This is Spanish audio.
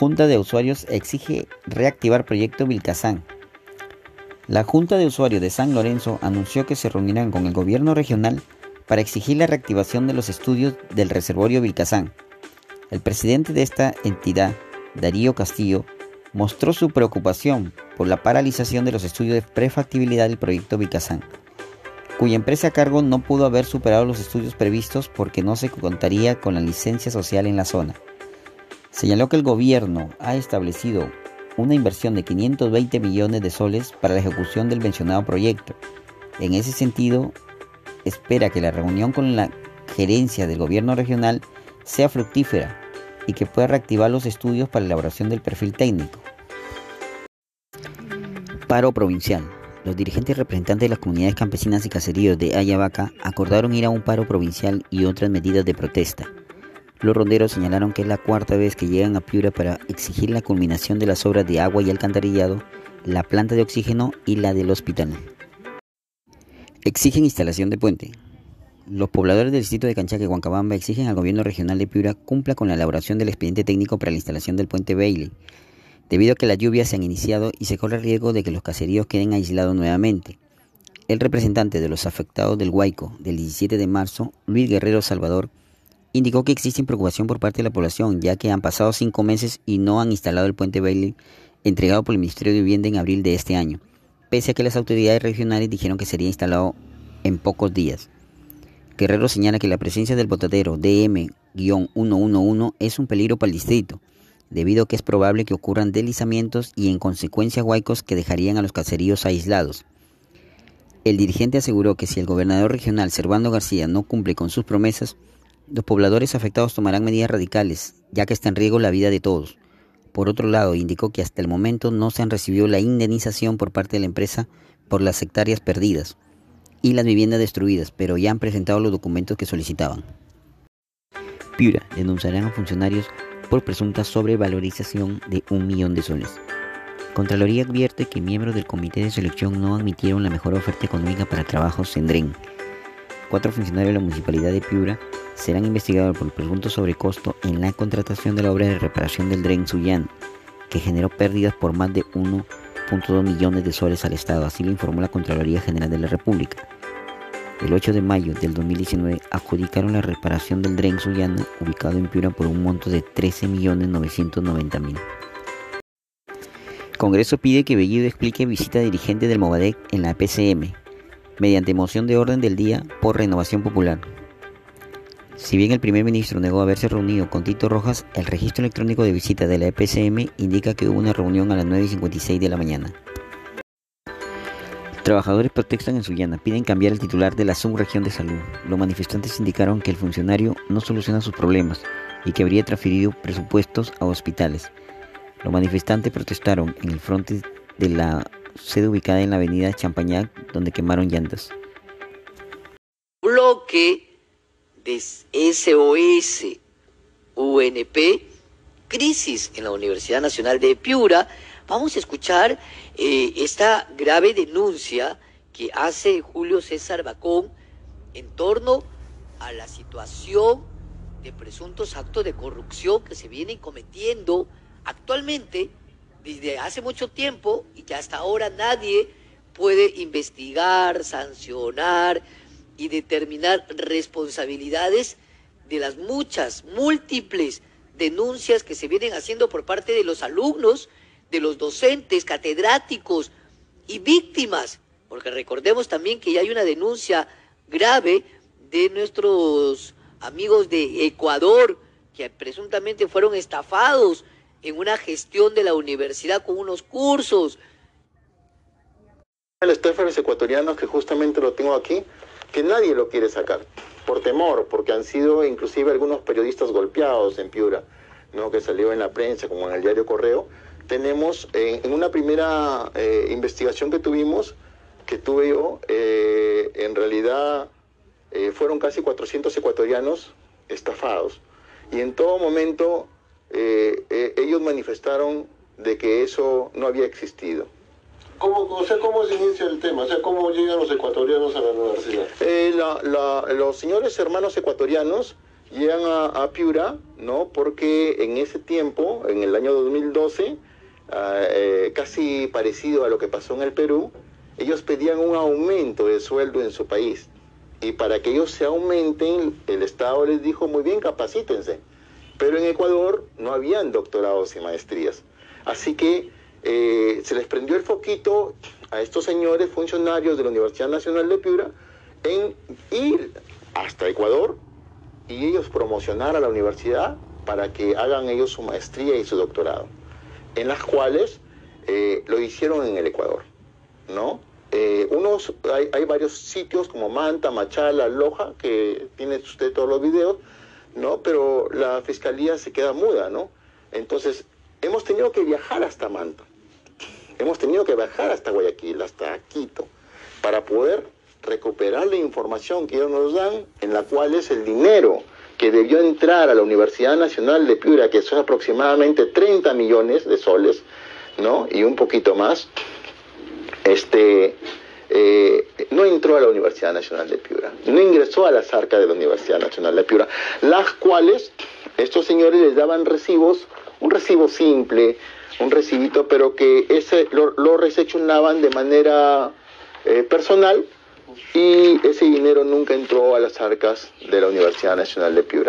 Junta de Usuarios exige reactivar proyecto Vilcazán. La Junta de Usuarios de San Lorenzo anunció que se reunirán con el gobierno regional para exigir la reactivación de los estudios del reservorio Vilcazán. El presidente de esta entidad, Darío Castillo, mostró su preocupación por la paralización de los estudios de prefactibilidad del proyecto Vilcazán, cuya empresa a cargo no pudo haber superado los estudios previstos porque no se contaría con la licencia social en la zona. Señaló que el gobierno ha establecido una inversión de 520 millones de soles para la ejecución del mencionado proyecto. En ese sentido, espera que la reunión con la gerencia del gobierno regional sea fructífera y que pueda reactivar los estudios para la elaboración del perfil técnico. Paro provincial. Los dirigentes representantes de las comunidades campesinas y caseríos de Ayabaca acordaron ir a un paro provincial y otras medidas de protesta. Los ronderos señalaron que es la cuarta vez que llegan a Piura para exigir la culminación de las obras de agua y alcantarillado, la planta de oxígeno y la del hospital. Exigen instalación de puente. Los pobladores del distrito de Canchaque Huancabamba exigen al gobierno regional de Piura cumpla con la elaboración del expediente técnico para la instalación del puente Bailey, debido a que las lluvias se han iniciado y se corre el riesgo de que los caseríos queden aislados nuevamente. El representante de los afectados del Huayco del 17 de marzo, Luis Guerrero Salvador, indicó que existe preocupación por parte de la población, ya que han pasado cinco meses y no han instalado el puente Bailey entregado por el Ministerio de Vivienda en abril de este año, pese a que las autoridades regionales dijeron que sería instalado en pocos días. Guerrero señala que la presencia del botadero DM-111 es un peligro para el distrito, debido a que es probable que ocurran deslizamientos y en consecuencia huaicos que dejarían a los caseríos aislados. El dirigente aseguró que si el gobernador regional Servando García no cumple con sus promesas, los pobladores afectados tomarán medidas radicales, ya que está en riesgo la vida de todos. Por otro lado, indicó que hasta el momento no se han recibido la indemnización por parte de la empresa por las hectáreas perdidas y las viviendas destruidas, pero ya han presentado los documentos que solicitaban. Piura denunciarán a funcionarios por presunta sobrevalorización de un millón de soles. Contraloría advierte que miembros del comité de selección no admitieron la mejor oferta económica para trabajos en DREN. Cuatro funcionarios de la municipalidad de Piura serán investigados por presunto sobrecosto en la contratación de la obra de reparación del Dren Suyan, que generó pérdidas por más de 1.2 millones de soles al Estado, así lo informó la Contraloría General de la República. El 8 de mayo del 2019 adjudicaron la reparación del Dren Suyana, ubicado en Piura, por un monto de 13.990.000. Congreso pide que Bellido explique visita dirigente del Movadec en la PCM, mediante moción de orden del día por renovación popular. Si bien el primer ministro negó haberse reunido con Tito Rojas, el registro electrónico de visita de la EPCM indica que hubo una reunión a las 9.56 de la mañana. Trabajadores protestan en Sullana, piden cambiar el titular de la subregión de salud. Los manifestantes indicaron que el funcionario no soluciona sus problemas y que habría transferido presupuestos a hospitales. Los manifestantes protestaron en el frente de la sede ubicada en la avenida Champañac, donde quemaron llantas. Bloque de SOS UNP, crisis en la Universidad Nacional de Piura, vamos a escuchar eh, esta grave denuncia que hace Julio César Bacón en torno a la situación de presuntos actos de corrupción que se vienen cometiendo actualmente desde hace mucho tiempo y que hasta ahora nadie puede investigar, sancionar, y determinar responsabilidades de las muchas, múltiples denuncias que se vienen haciendo por parte de los alumnos, de los docentes, catedráticos y víctimas, porque recordemos también que ya hay una denuncia grave de nuestros amigos de Ecuador que presuntamente fueron estafados en una gestión de la universidad con unos cursos. El estafares ecuatorianos que justamente lo tengo aquí, que nadie lo quiere sacar, por temor, porque han sido inclusive algunos periodistas golpeados en Piura, ¿no? que salió en la prensa, como en el diario Correo. Tenemos eh, en una primera eh, investigación que tuvimos, que tuve yo, eh, en realidad fueron casi 400 ecuatorianos estafados. Y en todo momento ellos manifestaron de que eso no había existido. ¿Cómo, o sea, ¿Cómo se inicia el tema? O sea, ¿cómo llegan los ecuatorianos a la universidad? Eh, los señores hermanos ecuatorianos llegan a, a, Piura, ¿no? Porque en ese tiempo, en el año 2012, ah, eh, casi parecido a lo que pasó en el Perú, ellos pedían un aumento de sueldo en su país. Y para que ellos se aumenten, el Estado les dijo, muy bien, capacítense. Pero en Ecuador no habían doctorados y maestrías. Así que eh, se les prendió el foquito a estos señores funcionarios de la Universidad Nacional de Piura en ir hasta Ecuador y ellos promocionar a la universidad para que hagan ellos su maestría y su doctorado, en las cuales eh, lo hicieron en el Ecuador, ¿no? Eh, hay, hay, varios sitios como Manta, Machala, Loja, que tiene usted todos los videos, ¿no? Pero la fiscalía se queda muda, ¿no? Entonces, hemos tenido que viajar hasta Manta, hemos tenido que viajar hasta Guayaquil, hasta Quito, para poder recuperar la información que ellos nos dan, en la cual es el dinero que debió entrar a la Universidad Nacional de Piura, que son aproximadamente 30 millones de soles, ¿no? Y un poquito más, este, eh, no entró a la Universidad Nacional de Piura, no ingresó a las arcas de la Universidad Nacional de Piura, las cuales estos señores les daban recibos, un recibo simple, un recibito, pero que ese lo, lo reseccionaban de manera eh, personal y ese dinero nunca entró a las arcas de la Universidad Nacional de Piura.